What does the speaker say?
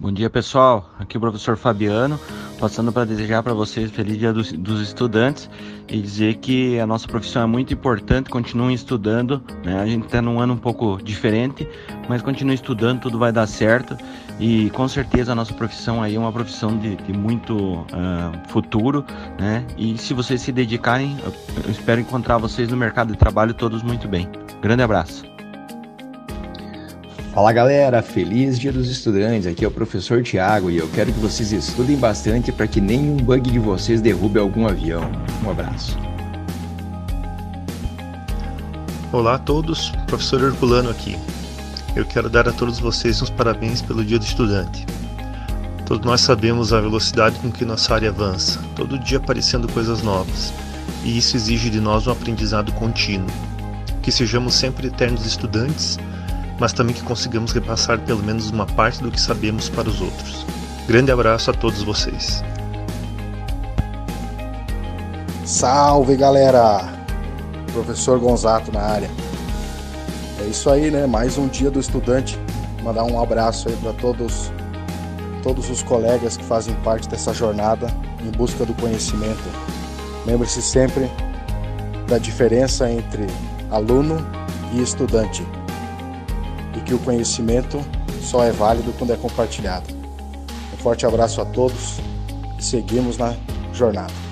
Bom dia pessoal, aqui é o professor Fabiano, passando para desejar para vocês feliz dia dos, dos, estudantes e dizer que a nossa profissão é muito importante, continuem estudando, né? a gente está num ano um pouco diferente, mas continue estudando, tudo vai dar certo e com certeza a nossa profissão aí é uma profissão de, de muito uh, futuro, né? E se vocês se dedicarem, eu espero encontrar vocês no mercado de trabalho todos muito bem. Grande abraço. Fala galera, feliz dia dos estudantes. Aqui é o professor Tiago e eu quero que vocês estudem bastante para que nenhum bug de vocês derrube algum avião. Um abraço. Olá a todos, professor Herculano aqui. Eu quero dar a todos vocês uns parabéns pelo dia do estudante. Todos nós sabemos a velocidade com que nossa área avança, todo dia aparecendo coisas novas, e isso exige de nós um aprendizado contínuo. Que sejamos sempre eternos estudantes mas também que consigamos repassar pelo menos uma parte do que sabemos para os outros. Grande abraço a todos vocês. Salve galera! Professor Gonzato na área. É isso aí, né? Mais um dia do estudante. Mandar um abraço aí para todos todos os colegas que fazem parte dessa jornada em busca do conhecimento. Lembre-se sempre da diferença entre aluno e estudante e que o conhecimento só é válido quando é compartilhado. Um forte abraço a todos e seguimos na jornada.